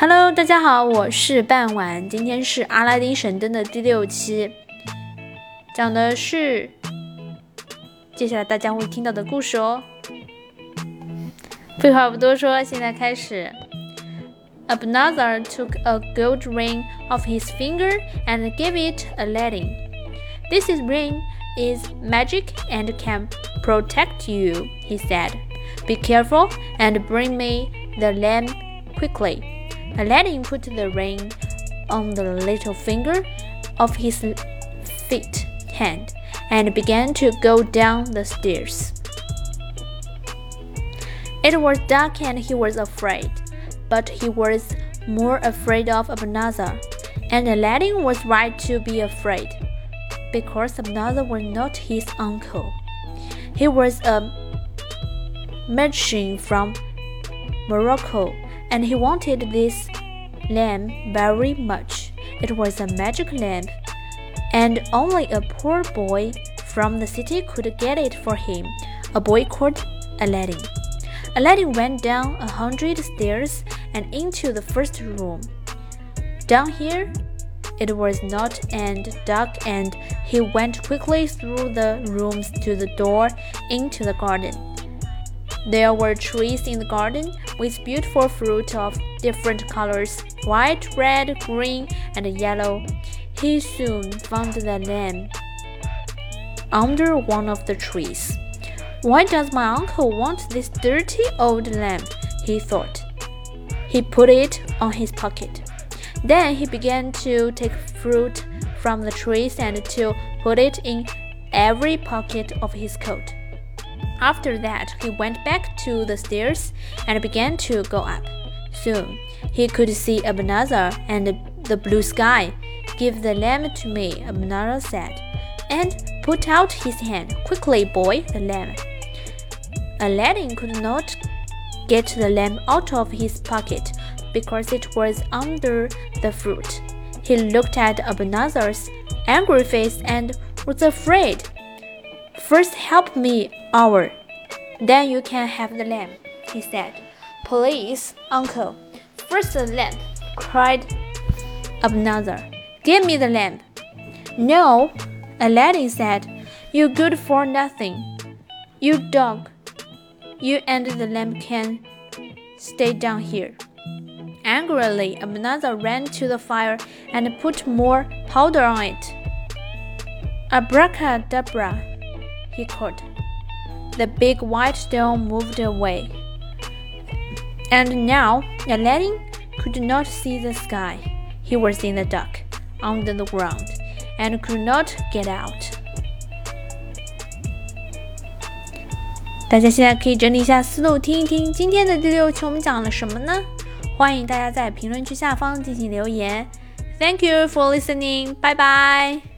Hello，大家好，我是半晚，今天是阿拉丁神灯的第六期，讲的是接下来大家会听到的故事哦。废话不多说，现在开始。Abanazar took a gold ring off his finger and gave it a Aladdin. This is ring is magic and can protect you, he said. Be careful and bring me the lamp quickly. Aladdin put the ring on the little finger of his feet hand and began to go down the stairs. It was dark and he was afraid, but he was more afraid of Abanazar, and Aladdin was right to be afraid, because Abanazar was not his uncle. He was a magician from Morocco, and he wanted this lamp very much. It was a magic lamp, and only a poor boy from the city could get it for him, a boy called Aladdin. Aladdin went down a hundred stairs and into the first room. Down here, it was not and dark, and he went quickly through the rooms to the door into the garden. There were trees in the garden with beautiful fruit of different colors white, red, green, and yellow. He soon found the lamp under one of the trees. Why does my uncle want this dirty old lamp? he thought. He put it on his pocket. Then he began to take fruit from the trees and to put it in every pocket of his coat. After that, he went back to the stairs and began to go up. Soon, he could see Abanazar and the blue sky. Give the lamp to me, Abanazar said, and put out his hand. Quickly, boy, the lamp. Aladdin could not get the lamp out of his pocket because it was under the fruit. He looked at Abanazar's angry face and was afraid. First, help me, our. Then you can have the lamp, he said. Please, uncle. First the lamp, cried Abanazar. Give me the lamp. No, Aladdin said. You good for nothing. You dog. You and the lamp can stay down here. Angrily, Abanazar ran to the fire and put more powder on it. Abracadabra, he called. The big white stone moved away. And now Aladdin could not see the sky. He was in the dark, under the ground, and could not get out. 大家现在可以整理一下思路，听一听今天的第六期我们讲了什么呢？欢迎大家在评论区下方进行留言。Thank you for listening. Bye bye.